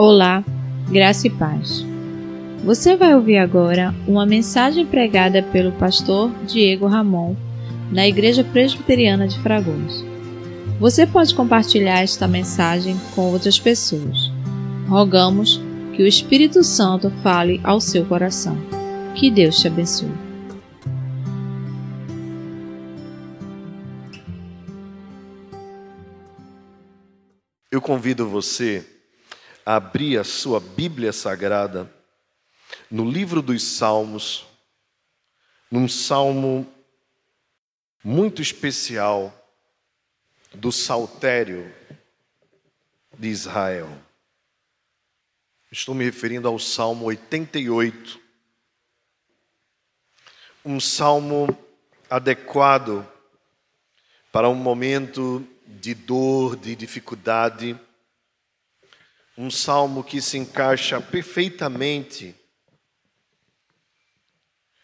Olá, graça e paz. Você vai ouvir agora uma mensagem pregada pelo pastor Diego Ramon na Igreja Presbiteriana de Fragoso. Você pode compartilhar esta mensagem com outras pessoas. Rogamos que o Espírito Santo fale ao seu coração. Que Deus te abençoe. Eu convido você abrir a sua Bíblia Sagrada no livro dos Salmos, num salmo muito especial do Saltério de Israel. Estou me referindo ao Salmo 88, um salmo adequado para um momento de dor, de dificuldade um salmo que se encaixa perfeitamente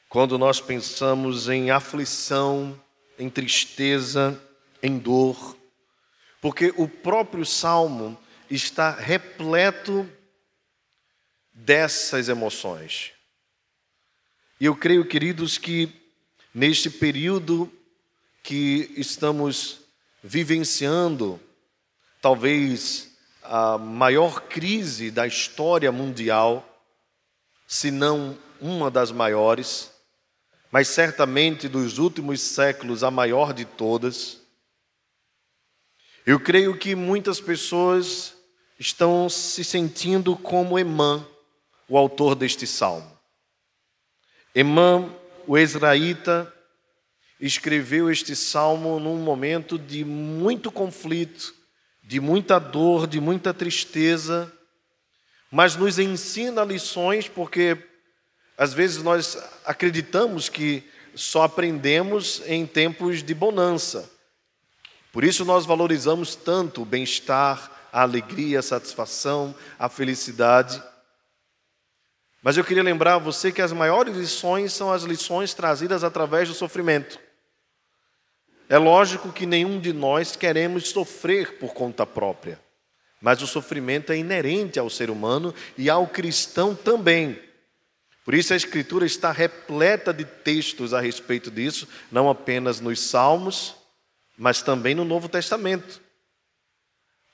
quando nós pensamos em aflição, em tristeza, em dor, porque o próprio salmo está repleto dessas emoções. E eu creio, queridos, que neste período que estamos vivenciando, talvez a maior crise da história mundial, se não uma das maiores, mas certamente dos últimos séculos a maior de todas. Eu creio que muitas pessoas estão se sentindo como Emã, o autor deste salmo. Emã, o israelita, escreveu este salmo num momento de muito conflito de muita dor, de muita tristeza, mas nos ensina lições porque às vezes nós acreditamos que só aprendemos em tempos de bonança. Por isso nós valorizamos tanto o bem-estar, a alegria, a satisfação, a felicidade. Mas eu queria lembrar a você que as maiores lições são as lições trazidas através do sofrimento. É lógico que nenhum de nós queremos sofrer por conta própria, mas o sofrimento é inerente ao ser humano e ao cristão também. Por isso a Escritura está repleta de textos a respeito disso, não apenas nos Salmos, mas também no Novo Testamento.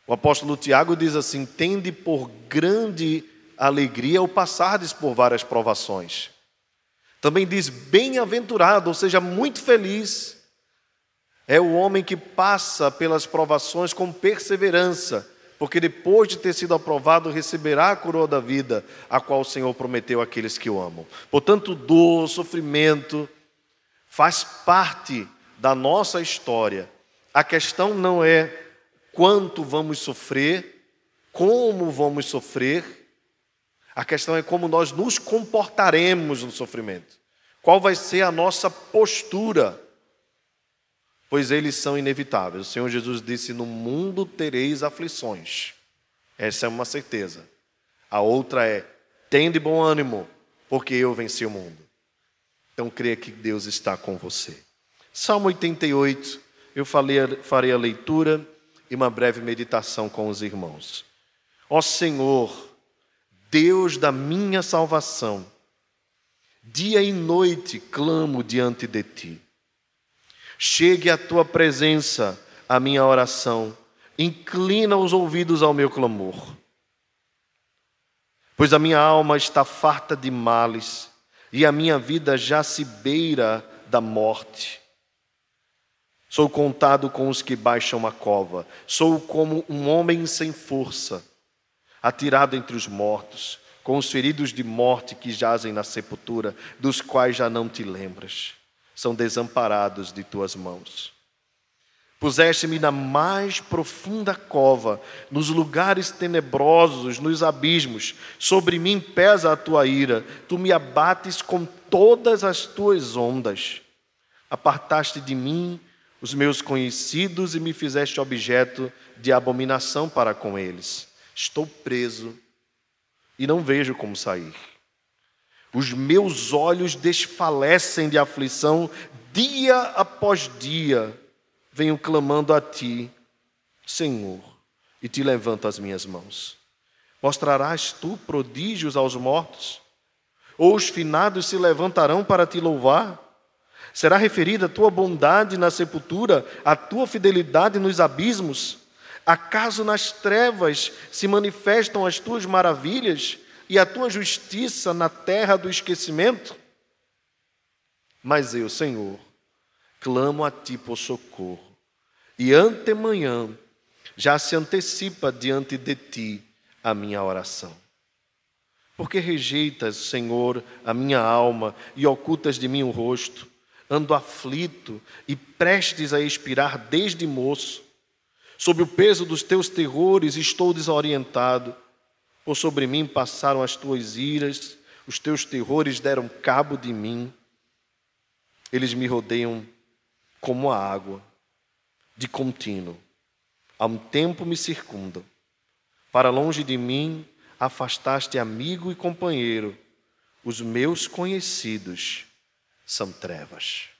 O apóstolo Tiago diz assim: Tende por grande alegria o passardes por várias provações. Também diz bem-aventurado, ou seja, muito feliz é o homem que passa pelas provações com perseverança, porque depois de ter sido aprovado, receberá a coroa da vida, a qual o Senhor prometeu àqueles que o amam. Portanto, dor, sofrimento, faz parte da nossa história. A questão não é quanto vamos sofrer, como vamos sofrer, a questão é como nós nos comportaremos no sofrimento. Qual vai ser a nossa postura? Pois eles são inevitáveis. O Senhor Jesus disse: No mundo tereis aflições. Essa é uma certeza. A outra é: tende bom ânimo, porque eu venci o mundo. Então creia que Deus está com você. Salmo 88, eu falei, farei a leitura e uma breve meditação com os irmãos. Ó Senhor, Deus da minha salvação, dia e noite clamo diante de ti. Chegue à tua presença a minha oração, inclina os ouvidos ao meu clamor. Pois a minha alma está farta de males e a minha vida já se beira da morte. Sou contado com os que baixam a cova, sou como um homem sem força, atirado entre os mortos, com os feridos de morte que jazem na sepultura, dos quais já não te lembras são desamparados de tuas mãos. Puseste-me na mais profunda cova, nos lugares tenebrosos, nos abismos. Sobre mim pesa a tua ira, tu me abates com todas as tuas ondas. Apartaste de mim os meus conhecidos e me fizeste objeto de abominação para com eles. Estou preso e não vejo como sair. Os meus olhos desfalecem de aflição, dia após dia venho clamando a ti, Senhor, e te levanto as minhas mãos. Mostrarás tu prodígios aos mortos? Ou os finados se levantarão para te louvar? Será referida a tua bondade na sepultura, a tua fidelidade nos abismos? Acaso nas trevas se manifestam as tuas maravilhas e a tua justiça na terra do esquecimento? Mas eu, Senhor, clamo a ti por socorro, e antemanhã já se antecipa diante de ti a minha oração. Porque rejeitas, Senhor, a minha alma e ocultas de mim o rosto? Ando aflito e prestes a expirar desde moço. Sob o peso dos teus terrores estou desorientado. Por sobre mim passaram as tuas iras, os teus terrores deram cabo de mim. Eles me rodeiam como a água, de contínuo. Há um tempo me circundam. Para longe de mim afastaste amigo e companheiro. Os meus conhecidos são trevas.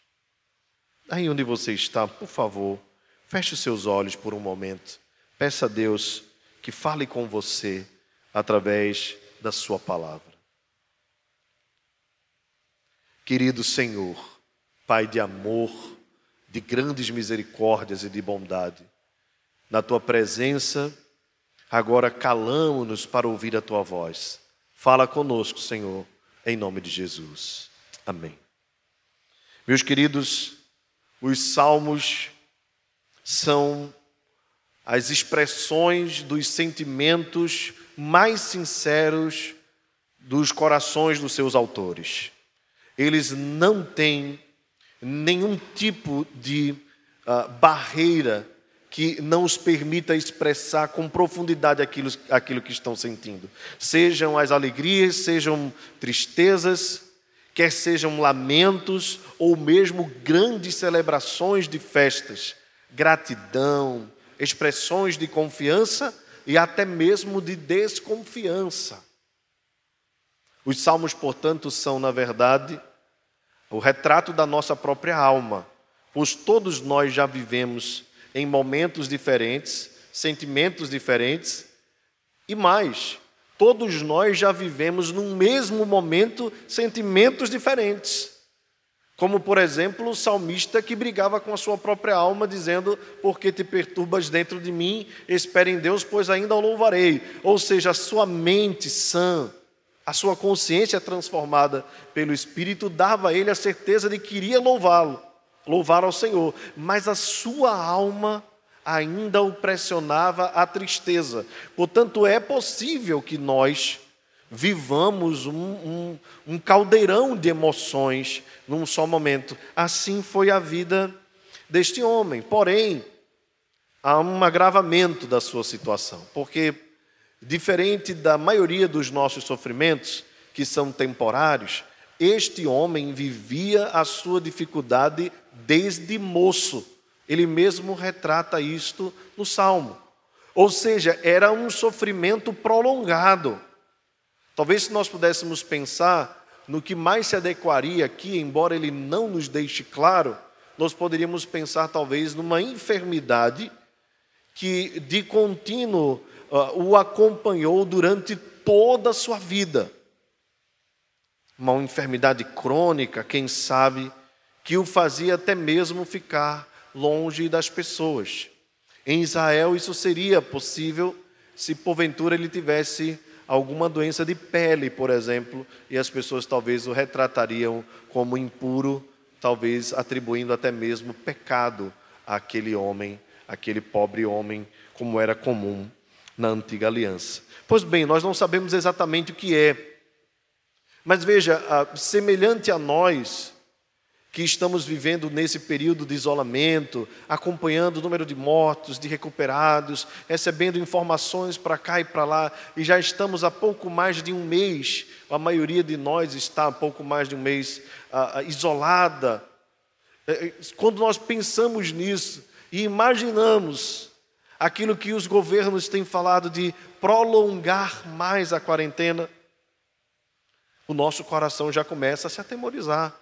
Aí onde você está, por favor, feche os seus olhos por um momento. Peça a Deus que fale com você através da Sua palavra. Querido Senhor, Pai de amor, de grandes misericórdias e de bondade, na Tua presença, Agora calamo-nos para ouvir a tua voz. Fala conosco, Senhor, em nome de Jesus. Amém. Meus queridos, os salmos são as expressões dos sentimentos mais sinceros dos corações dos seus autores. Eles não têm nenhum tipo de uh, barreira que não os permita expressar com profundidade aquilo, aquilo que estão sentindo. Sejam as alegrias, sejam tristezas, quer sejam lamentos ou mesmo grandes celebrações de festas, gratidão, expressões de confiança e até mesmo de desconfiança. Os salmos, portanto, são, na verdade, o retrato da nossa própria alma, pois todos nós já vivemos em momentos diferentes, sentimentos diferentes e mais, todos nós já vivemos num mesmo momento sentimentos diferentes. Como, por exemplo, o salmista que brigava com a sua própria alma, dizendo: Porque te perturbas dentro de mim, espere em Deus, pois ainda o louvarei. Ou seja, a sua mente sã, a sua consciência transformada pelo Espírito, dava a ele a certeza de que iria louvá-lo louvar ao Senhor, mas a sua alma ainda o pressionava a tristeza. Portanto, é possível que nós vivamos um, um, um, caldeirão de emoções num só momento. Assim foi a vida deste homem. Porém, há um agravamento da sua situação, porque, diferente da maioria dos nossos sofrimentos, que são temporários, este homem vivia a sua dificuldade desde moço. Ele mesmo retrata isto no Salmo. Ou seja, era um sofrimento prolongado. Talvez se nós pudéssemos pensar no que mais se adequaria aqui, embora ele não nos deixe claro, nós poderíamos pensar talvez numa enfermidade que de contínuo uh, o acompanhou durante toda a sua vida uma enfermidade crônica, quem sabe, que o fazia até mesmo ficar longe das pessoas. Em Israel, isso seria possível se porventura ele tivesse alguma doença de pele, por exemplo, e as pessoas talvez o retratariam como impuro, talvez atribuindo até mesmo pecado àquele homem, aquele pobre homem, como era comum na antiga aliança. Pois bem, nós não sabemos exatamente o que é mas veja, semelhante a nós, que estamos vivendo nesse período de isolamento, acompanhando o número de mortos, de recuperados, recebendo informações para cá e para lá, e já estamos há pouco mais de um mês, a maioria de nós está há pouco mais de um mês isolada. É, é, quando nós pensamos nisso e imaginamos aquilo que os governos têm falado de prolongar mais a quarentena, o nosso coração já começa a se atemorizar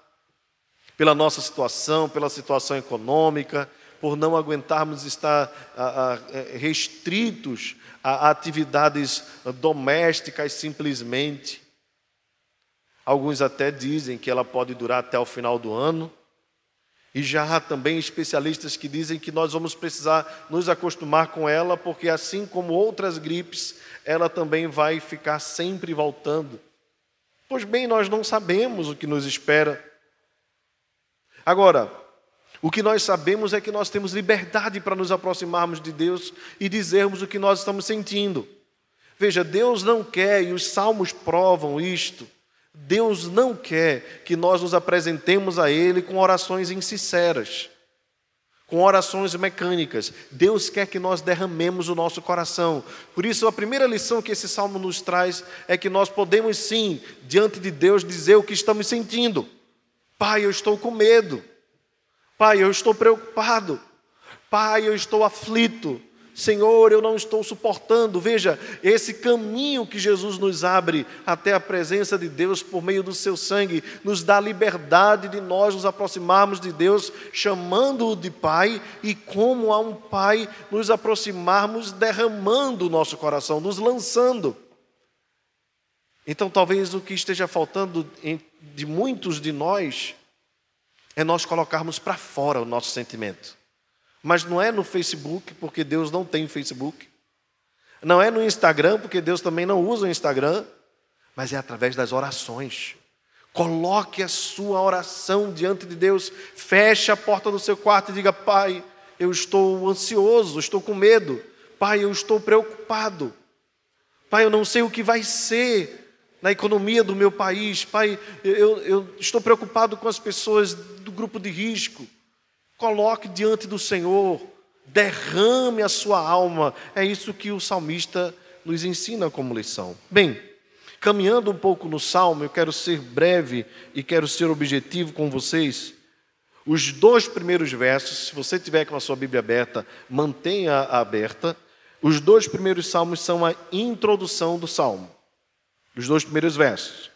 pela nossa situação, pela situação econômica, por não aguentarmos estar restritos a atividades domésticas simplesmente. Alguns até dizem que ela pode durar até o final do ano. E já há também especialistas que dizem que nós vamos precisar nos acostumar com ela, porque assim como outras gripes, ela também vai ficar sempre voltando. Pois bem, nós não sabemos o que nos espera. Agora, o que nós sabemos é que nós temos liberdade para nos aproximarmos de Deus e dizermos o que nós estamos sentindo. Veja, Deus não quer, e os salmos provam isto, Deus não quer que nós nos apresentemos a Ele com orações insinceras, com orações mecânicas. Deus quer que nós derramemos o nosso coração. Por isso, a primeira lição que esse salmo nos traz é que nós podemos sim, diante de Deus, dizer o que estamos sentindo. Pai, eu estou com medo. Pai, eu estou preocupado. Pai, eu estou aflito. Senhor, eu não estou suportando. Veja, esse caminho que Jesus nos abre até a presença de Deus por meio do seu sangue, nos dá liberdade de nós nos aproximarmos de Deus, chamando-o de Pai, e como a um Pai, nos aproximarmos derramando o nosso coração, nos lançando. Então, talvez o que esteja faltando de muitos de nós é nós colocarmos para fora o nosso sentimento. Mas não é no Facebook, porque Deus não tem Facebook. Não é no Instagram, porque Deus também não usa o Instagram. Mas é através das orações. Coloque a sua oração diante de Deus. Feche a porta do seu quarto e diga: Pai, eu estou ansioso, estou com medo. Pai, eu estou preocupado. Pai, eu não sei o que vai ser na economia do meu país. Pai, eu, eu estou preocupado com as pessoas do grupo de risco. Coloque diante do Senhor, derrame a sua alma. É isso que o salmista nos ensina como lição. Bem, caminhando um pouco no salmo, eu quero ser breve e quero ser objetivo com vocês. Os dois primeiros versos, se você tiver com a sua Bíblia aberta, mantenha aberta. Os dois primeiros salmos são a introdução do salmo. Os dois primeiros versos.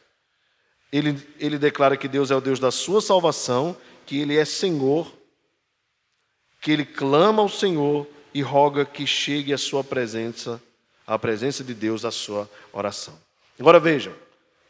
Ele, ele declara que Deus é o Deus da sua salvação, que Ele é Senhor que ele clama ao Senhor e roga que chegue a sua presença, a presença de Deus, a sua oração. Agora vejam,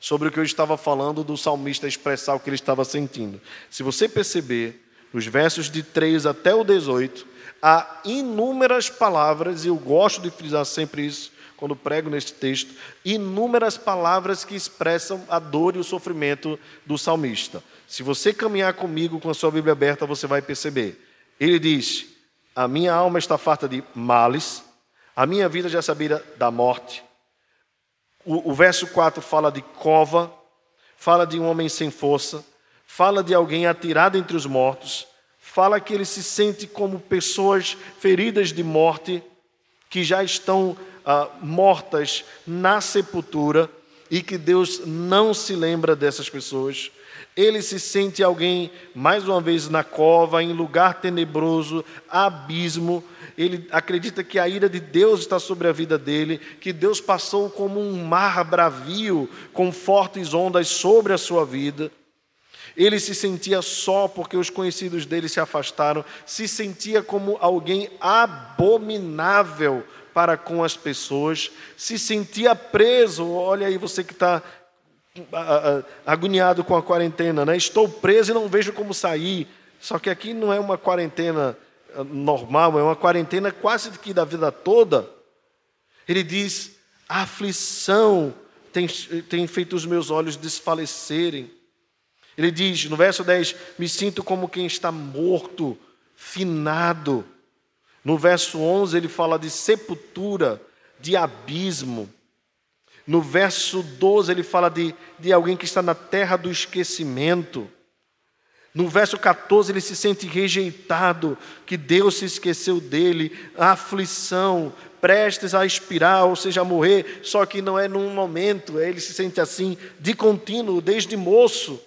sobre o que eu estava falando do salmista expressar o que ele estava sentindo. Se você perceber, nos versos de 3 até o 18, há inúmeras palavras, e eu gosto de frisar sempre isso quando prego neste texto, inúmeras palavras que expressam a dor e o sofrimento do salmista. Se você caminhar comigo com a sua Bíblia aberta, você vai perceber. Ele diz: A minha alma está farta de males, a minha vida já sabia da morte. O, o verso 4 fala de cova, fala de um homem sem força, fala de alguém atirado entre os mortos, fala que ele se sente como pessoas feridas de morte, que já estão ah, mortas na sepultura e que Deus não se lembra dessas pessoas. Ele se sente alguém, mais uma vez, na cova, em lugar tenebroso, abismo. Ele acredita que a ira de Deus está sobre a vida dele, que Deus passou como um mar bravio, com fortes ondas sobre a sua vida. Ele se sentia só porque os conhecidos dele se afastaram, se sentia como alguém abominável para com as pessoas, se sentia preso. Olha aí, você que está agoniado com a quarentena, né? Estou preso e não vejo como sair. Só que aqui não é uma quarentena ah, normal, é uma quarentena quase que da vida toda. Ele diz: a aflição tem, tem feito os meus olhos desfalecerem. Ele diz no verso 10: Me sinto como quem está morto, finado. No verso 11, ele fala de sepultura, de abismo. No verso 12, ele fala de, de alguém que está na terra do esquecimento. No verso 14, ele se sente rejeitado, que Deus se esqueceu dele, a aflição, prestes a expirar, ou seja, a morrer, só que não é num momento, ele se sente assim de contínuo, desde moço.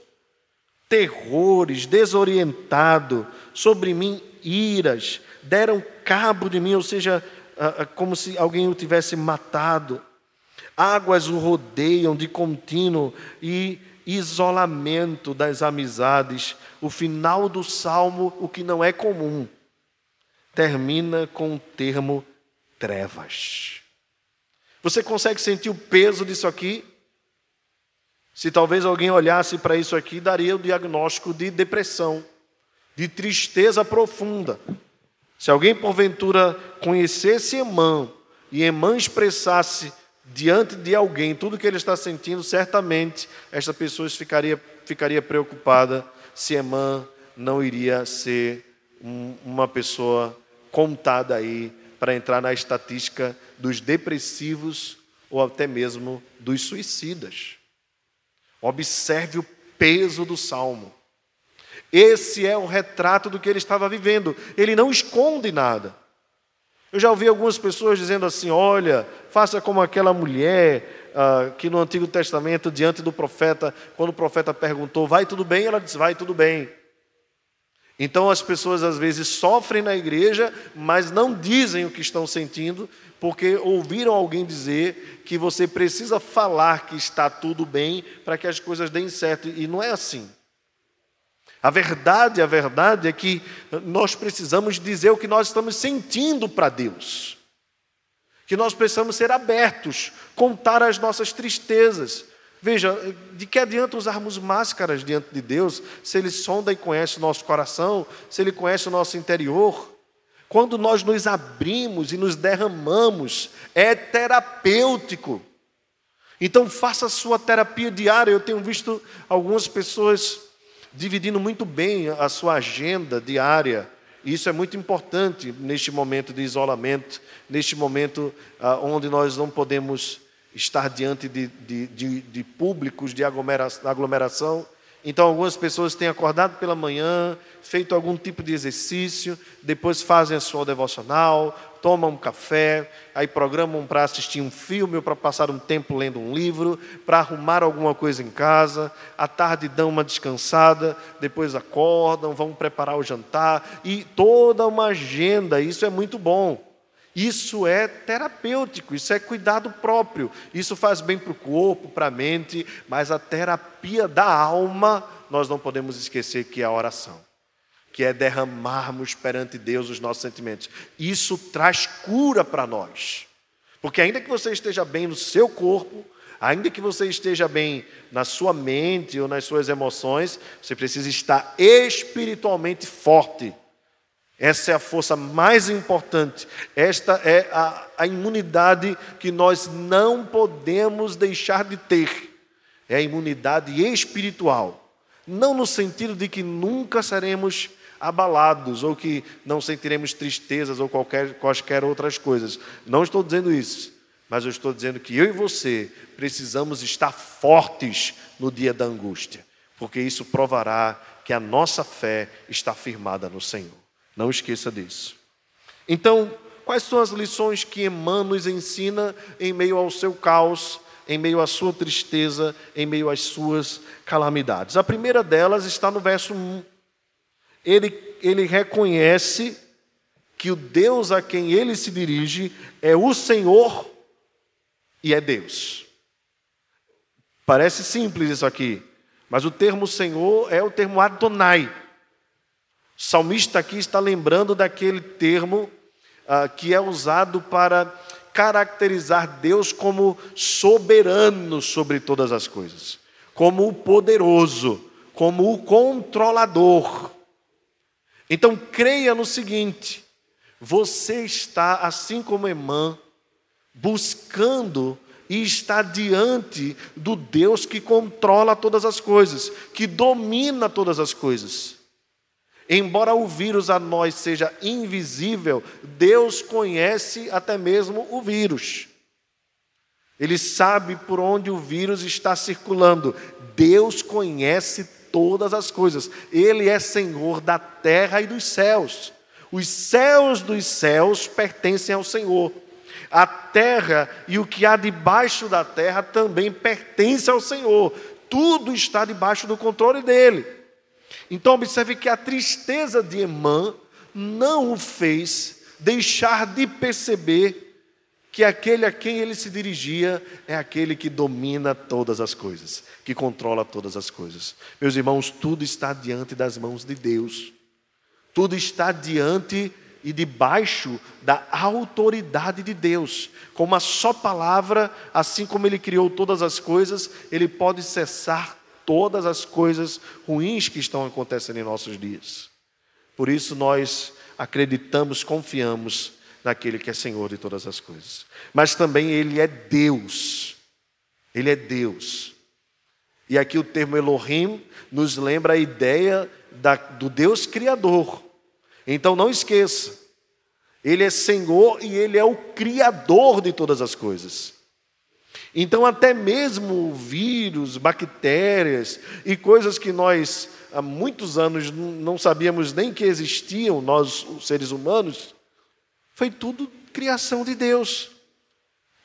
Terrores, desorientado, sobre mim iras, deram cabo de mim, ou seja, como se alguém o tivesse matado. Águas o rodeiam de contínuo e isolamento das amizades. O final do salmo, o que não é comum. termina com o termo trevas. Você consegue sentir o peso disso aqui? Se talvez alguém olhasse para isso aqui, daria o diagnóstico de depressão, de tristeza profunda. Se alguém porventura conhecesse Emã e Emã expressasse diante de alguém tudo que ele está sentindo, certamente esta pessoa ficaria, ficaria preocupada se Emã não iria ser um, uma pessoa contada aí para entrar na estatística dos depressivos ou até mesmo dos suicidas. Observe o peso do salmo. Esse é o retrato do que ele estava vivendo. Ele não esconde nada. Eu já ouvi algumas pessoas dizendo assim: olha, faça como aquela mulher uh, que no Antigo Testamento, diante do profeta, quando o profeta perguntou, vai tudo bem? Ela disse, vai tudo bem. Então as pessoas às vezes sofrem na igreja, mas não dizem o que estão sentindo, porque ouviram alguém dizer que você precisa falar que está tudo bem para que as coisas deem certo, e não é assim. A verdade, a verdade é que nós precisamos dizer o que nós estamos sentindo para Deus. Que nós precisamos ser abertos, contar as nossas tristezas, Veja, de que adianta usarmos máscaras diante de Deus se Ele sonda e conhece o nosso coração, se Ele conhece o nosso interior? Quando nós nos abrimos e nos derramamos, é terapêutico. Então faça a sua terapia diária. Eu tenho visto algumas pessoas dividindo muito bem a sua agenda diária. Isso é muito importante neste momento de isolamento, neste momento ah, onde nós não podemos estar diante de, de, de, de públicos de aglomeração. Então, algumas pessoas têm acordado pela manhã, feito algum tipo de exercício, depois fazem a sua devocional, tomam um café, aí programam para assistir um filme ou para passar um tempo lendo um livro, para arrumar alguma coisa em casa, à tarde dão uma descansada, depois acordam, vão preparar o jantar e toda uma agenda, isso é muito bom. Isso é terapêutico, isso é cuidado próprio. Isso faz bem para o corpo, para a mente, mas a terapia da alma, nós não podemos esquecer que é a oração, que é derramarmos perante Deus os nossos sentimentos. Isso traz cura para nós. Porque ainda que você esteja bem no seu corpo, ainda que você esteja bem na sua mente ou nas suas emoções, você precisa estar espiritualmente forte essa é a força mais importante. Esta é a, a, imunidade que nós não podemos deixar de ter. É a imunidade espiritual. Não no sentido de que nunca seremos abalados ou que não sentiremos tristezas ou qualquer, quaisquer outras coisas. Não estou dizendo isso. Mas eu estou dizendo que eu e você precisamos estar fortes no dia da angústia. Porque isso provará que a nossa fé está firmada no Senhor. Não esqueça disso. Então, quais são as lições que Emmanuel nos ensina em meio ao seu caos, em meio à sua tristeza, em meio às suas calamidades? A primeira delas está no verso 1. Ele, ele reconhece que o Deus a quem ele se dirige é o Senhor e é Deus. Parece simples isso aqui, mas o termo Senhor é o termo Adonai. O salmista aqui está lembrando daquele termo ah, que é usado para caracterizar Deus como soberano sobre todas as coisas, como o poderoso, como o controlador. Então creia no seguinte: você está, assim como Emã, buscando e está diante do Deus que controla todas as coisas, que domina todas as coisas. Embora o vírus a nós seja invisível, Deus conhece até mesmo o vírus. Ele sabe por onde o vírus está circulando. Deus conhece todas as coisas. Ele é Senhor da terra e dos céus. Os céus dos céus pertencem ao Senhor. A terra e o que há debaixo da terra também pertence ao Senhor. Tudo está debaixo do controle dele. Então, observe que a tristeza de Emã não o fez deixar de perceber que aquele a quem ele se dirigia é aquele que domina todas as coisas, que controla todas as coisas. Meus irmãos, tudo está diante das mãos de Deus, tudo está diante e debaixo da autoridade de Deus. Com uma só palavra, assim como Ele criou todas as coisas, Ele pode cessar todas as coisas ruins que estão acontecendo em nossos dias. Por isso nós acreditamos, confiamos naquele que é Senhor de todas as coisas. Mas também Ele é Deus. Ele é Deus. E aqui o termo Elohim nos lembra a ideia da, do Deus Criador. Então não esqueça, Ele é Senhor e Ele é o Criador de todas as coisas. Então, até mesmo vírus, bactérias e coisas que nós há muitos anos não sabíamos nem que existiam, nós, os seres humanos, foi tudo criação de Deus.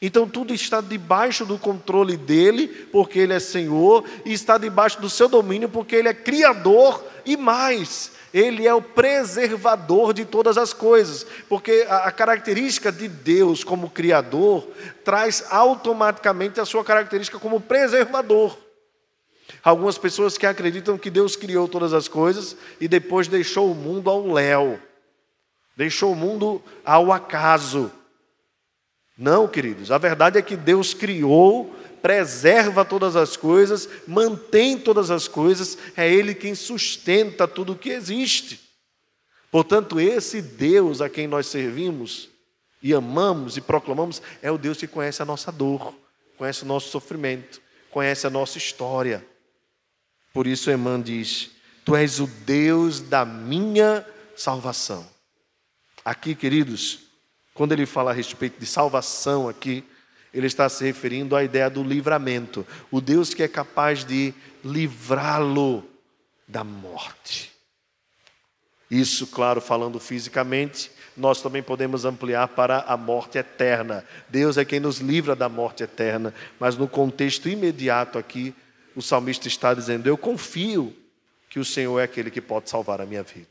Então tudo está debaixo do controle dele, porque ele é Senhor, e está debaixo do seu domínio, porque ele é Criador e mais, ele é o preservador de todas as coisas, porque a, característica de Deus como Criador traz automaticamente a sua característica como preservador. Algumas pessoas que acreditam que Deus criou todas as coisas e depois deixou o mundo ao léu, deixou o mundo ao acaso. Não, queridos, a verdade é que Deus criou, preserva todas as coisas, mantém todas as coisas, é Ele quem sustenta tudo o que existe. Portanto, esse Deus a quem nós servimos e amamos e proclamamos é o Deus que conhece a nossa dor, conhece o nosso sofrimento, conhece a nossa história. Por isso, Emã diz: Tu és o Deus da minha salvação. Aqui, queridos, quando ele fala a respeito de salvação aqui, ele está se referindo à ideia do livramento. O Deus que é capaz de livrá-lo da morte. Isso, claro, falando fisicamente, nós também podemos ampliar para a morte eterna. Deus é quem nos livra da morte eterna, mas no contexto imediato aqui, o salmista está dizendo: Eu confio que o Senhor é aquele que pode salvar a minha vida.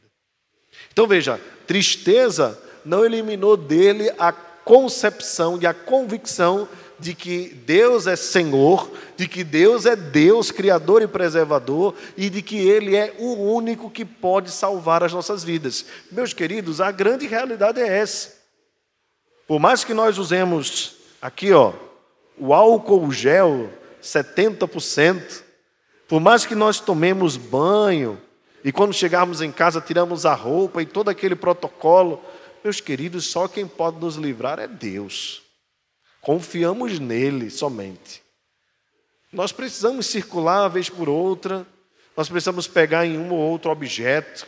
Então veja, tristeza não eliminou dele a concepção e a convicção de que Deus é Senhor, de que Deus é Deus, Criador e preservador, e de que Ele é o único que pode salvar as nossas vidas. Meus queridos, a grande realidade é essa. Por mais que nós usemos aqui, ó, o álcool gel 70%, por mais que nós tomemos banho, e quando chegarmos em casa tiramos a roupa e todo aquele protocolo, meus queridos, só quem pode nos livrar é Deus. Confiamos nele somente. Nós precisamos circular uma vez por outra, nós precisamos pegar em um ou outro objeto.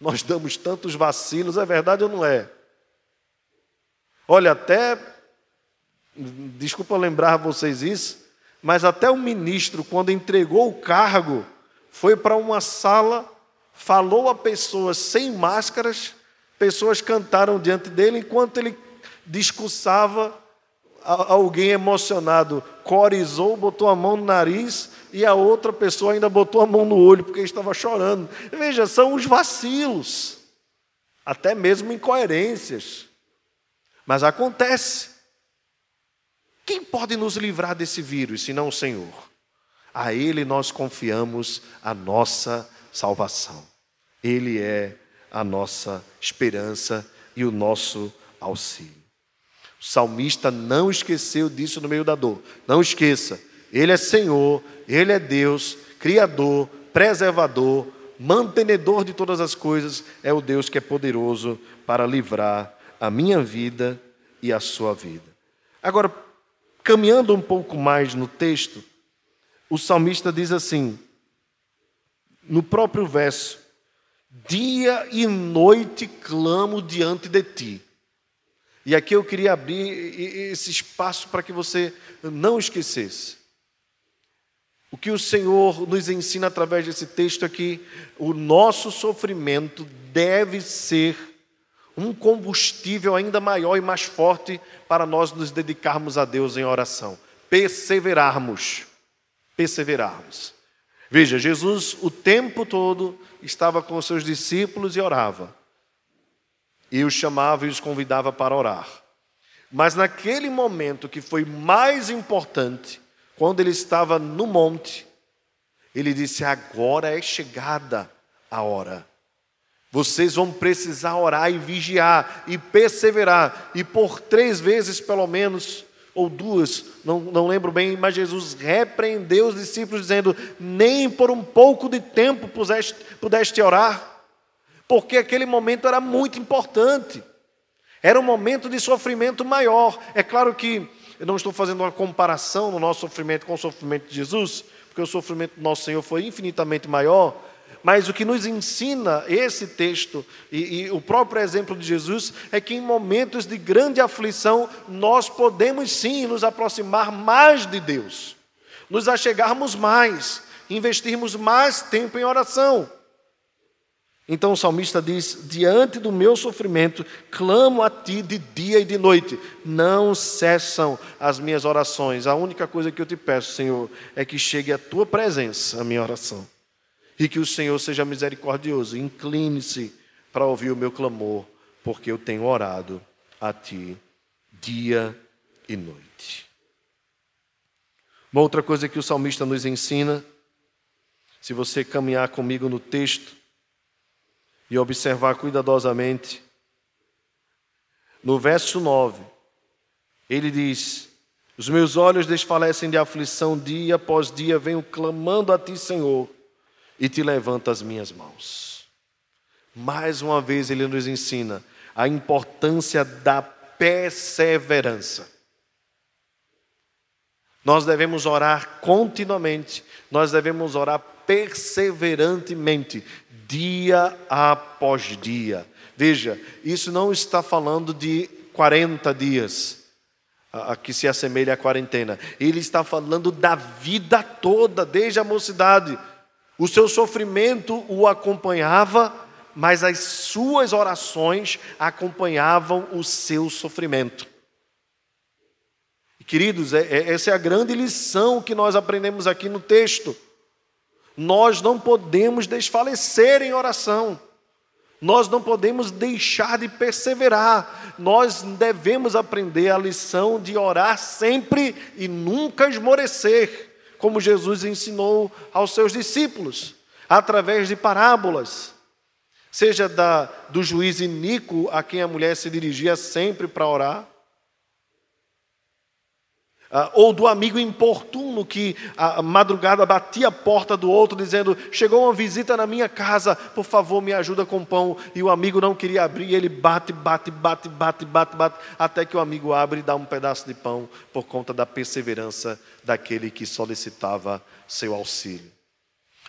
Nós damos tantos vacilos, é verdade ou não é? Olha, até, desculpa lembrar vocês isso, mas até o ministro, quando entregou o cargo, foi para uma sala, falou a pessoas sem máscaras Pessoas cantaram diante dele enquanto ele discursava. Alguém emocionado corizou, botou a mão no nariz e a outra pessoa ainda botou a mão no olho porque estava chorando. Veja, são os vacilos, até mesmo incoerências. Mas acontece. Quem pode nos livrar desse vírus, senão o Senhor? A Ele nós confiamos a nossa salvação. Ele é a nossa esperança e o nosso auxílio. O salmista não esqueceu disso no meio da dor. Não esqueça, ele é Senhor, ele é Deus, criador, preservador, mantenedor de todas as coisas, é o Deus que é poderoso para livrar a minha vida e a sua vida. Agora, caminhando um pouco mais no texto, o salmista diz assim, no próprio verso: Dia e noite clamo diante de ti. E aqui eu queria abrir esse espaço para que você não esquecesse. O que o Senhor nos ensina através desse texto é que o nosso sofrimento deve ser um combustível ainda maior e mais forte para nós nos dedicarmos a Deus em oração. Perseverarmos. Perseverarmos. Veja, Jesus o tempo todo estava com os seus discípulos e orava. E os chamava e os convidava para orar. Mas naquele momento que foi mais importante, quando ele estava no monte, ele disse: Agora é chegada a hora. Vocês vão precisar orar e vigiar e perseverar, e por três vezes pelo menos, ou duas, não, não lembro bem, mas Jesus repreendeu os discípulos, dizendo: Nem por um pouco de tempo pudeste, pudeste orar, porque aquele momento era muito importante, era um momento de sofrimento maior. É claro que eu não estou fazendo uma comparação no nosso sofrimento com o sofrimento de Jesus, porque o sofrimento do nosso Senhor foi infinitamente maior, mas o que nos ensina esse texto e, e, o próprio exemplo de Jesus é que em momentos de grande aflição nós podemos sim nos aproximar mais de Deus, nos achegarmos mais, investirmos mais tempo em oração. Então o salmista diz: Diante do meu sofrimento, clamo a ti de dia e de noite, não cessam as minhas orações. A única coisa que eu te peço, Senhor, é que chegue a tua presença, a minha oração e que o Senhor seja misericordioso. Incline-se para ouvir o meu clamor, porque eu tenho orado a Ti dia e noite. Uma outra coisa que o salmista nos ensina, se você caminhar comigo no texto e observar cuidadosamente, no verso 9, ele diz: Os meus olhos desfalecem de aflição, dia após dia venho clamando a Ti, Senhor e te levanto as minhas mãos. Mais uma vez ele nos ensina a importância da perseverança. Nós devemos orar continuamente, nós devemos orar perseverantemente, dia após dia. Veja, isso não está falando de 40 dias, a, que se assemelha à quarentena. Ele está falando da vida toda, desde a mocidade. O seu sofrimento o acompanhava, mas as suas orações acompanhavam o seu sofrimento. Queridos, é, é, essa é a grande lição que nós aprendemos aqui no texto. Nós não podemos desfalecer em oração. Nós não podemos deixar de perseverar. Nós devemos aprender a lição de orar sempre e nunca esmorecer como Jesus ensinou aos seus discípulos, através de parábolas, seja da, do juiz iníquo a quem a mulher se dirigia sempre para orar, ou do amigo importuno que a madrugada batia a porta do outro, dizendo: Chegou uma visita na minha casa, por favor, me ajuda com pão. E o amigo não queria abrir, e ele bate, bate, bate, bate, bate, bate, até que o amigo abre e dá um pedaço de pão, por conta da perseverança daquele que solicitava seu auxílio.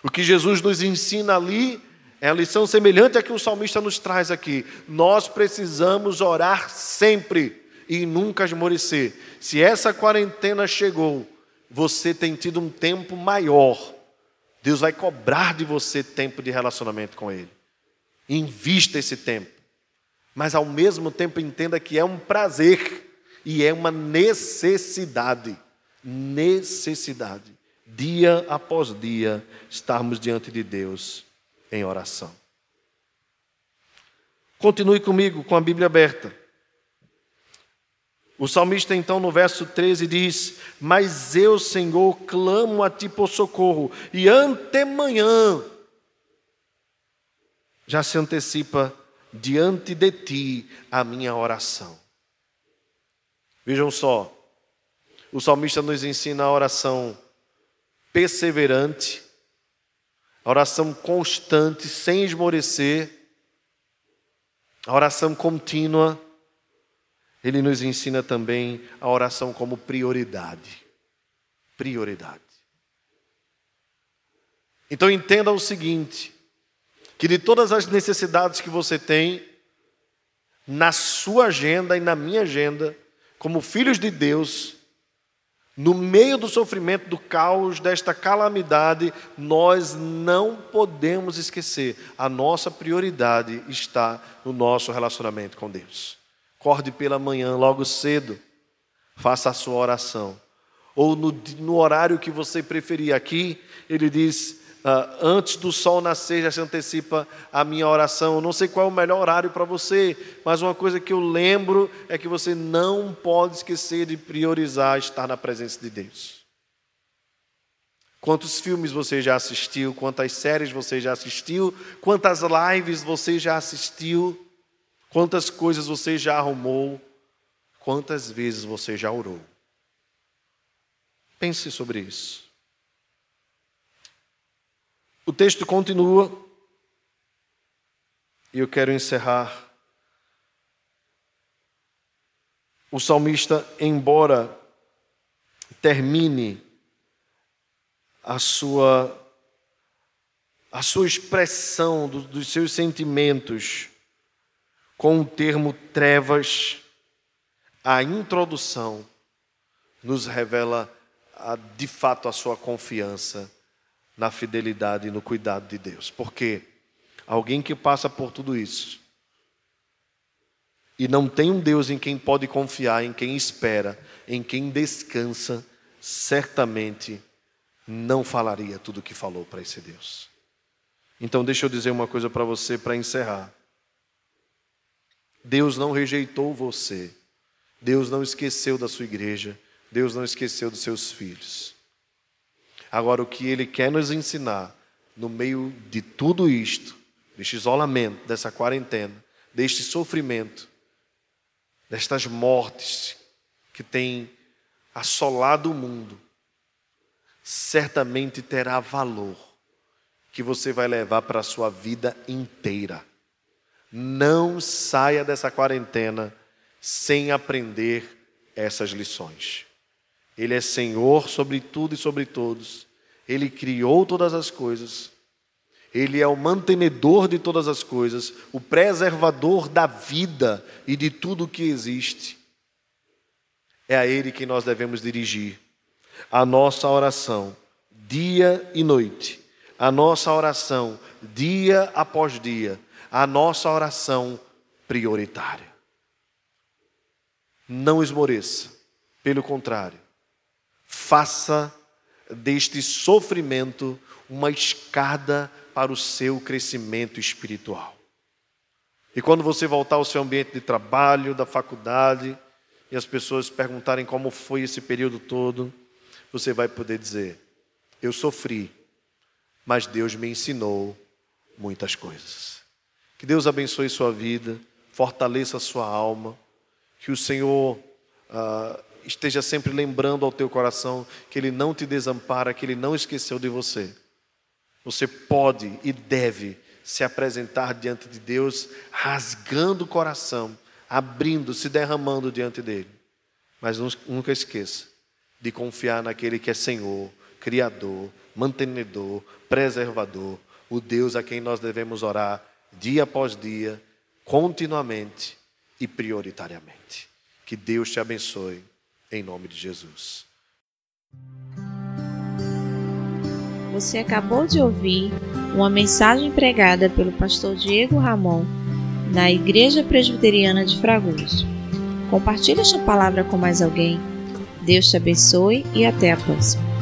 O que Jesus nos ensina ali é a lição semelhante à que o salmista nos traz aqui. Nós precisamos orar sempre e nunca esmorecer. Se essa quarentena chegou, você tem tido um tempo maior, Deus vai cobrar de você tempo de relacionamento com Ele. Invista esse tempo. Mas ao mesmo tempo entenda que é um prazer e é uma necessidade. Necessidade. Dia após dia, estarmos diante de Deus em oração. Continue comigo com a Bíblia aberta. O salmista, então, no verso 13, diz: Mas eu, Senhor, clamo a ti por socorro, e antemanhã já se antecipa diante de ti a minha oração. Vejam só, o salmista nos ensina a oração perseverante, a oração constante, sem esmorecer, a oração contínua ele nos ensina também a oração como prioridade. Prioridade. Então entenda o seguinte: que de todas as necessidades que você tem, na sua agenda e na minha agenda, como filhos de Deus, no meio do sofrimento, do caos, desta calamidade, nós não podemos esquecer, a nossa prioridade está no nosso relacionamento com Deus. Acorde pela manhã, logo cedo, faça a sua oração. Ou no, no horário que você preferir. Aqui, ele diz: uh, antes do sol nascer, já se antecipa a minha oração. Eu não sei qual é o melhor horário para você, mas uma coisa que eu lembro é que você não pode esquecer de priorizar estar na presença de Deus. Quantos filmes você já assistiu? Quantas séries você já assistiu? Quantas lives você já assistiu? Quantas coisas você já arrumou? Quantas vezes você já orou? Pense sobre isso. O texto continua e eu quero encerrar. O salmista, embora termine a sua, a sua expressão do, dos seus sentimentos com o termo trevas, a introdução nos revela a, de fato a sua confiança na fidelidade e no cuidado de Deus. Porque alguém que passa por tudo isso e não tem um Deus em quem pode confiar, em quem espera, em quem descansa, certamente não falaria tudo o que falou para esse Deus. Então, deixa eu dizer uma coisa para você para encerrar. Deus não rejeitou você, Deus não esqueceu da sua igreja, Deus não esqueceu dos seus filhos. Agora, o que Ele quer nos ensinar, no meio de tudo isto, deste isolamento, dessa quarentena, deste sofrimento, destas mortes que têm assolado o mundo, certamente terá valor que você vai levar para a sua vida inteira. Não saia dessa quarentena sem aprender essas lições. Ele é Senhor sobre tudo e sobre todos. Ele criou todas as coisas. Ele é o mantenedor de todas as coisas, o preservador da vida e de tudo o que existe. É a Ele que nós devemos dirigir a nossa oração, dia e noite, a nossa oração, dia após dia, a nossa oração prioritária. Não esmoreça, pelo contrário, faça deste sofrimento uma escada para o seu crescimento espiritual. E quando você voltar ao seu ambiente de trabalho, da faculdade, e as pessoas perguntarem como foi esse período todo, você vai poder dizer: Eu sofri, mas Deus me ensinou muitas coisas. Que Deus abençoe sua vida, fortaleça sua alma, que o Senhor uh, esteja sempre lembrando ao teu coração que Ele não te desampara, que Ele não esqueceu de você. Você pode e deve se apresentar diante de Deus, rasgando o coração, abrindo, se derramando diante dele. Mas nunca esqueça de confiar naquele que é Senhor, Criador, mantenedor, preservador, o Deus a quem nós devemos orar dia após dia, continuamente e prioritariamente. Que Deus te abençoe, em nome de Jesus. Você acabou de ouvir uma mensagem pregada pelo pastor Diego Ramon na Igreja Presbiteriana de Fragoso. Compartilhe esta palavra com mais alguém Deus te abençoe e até a próxima.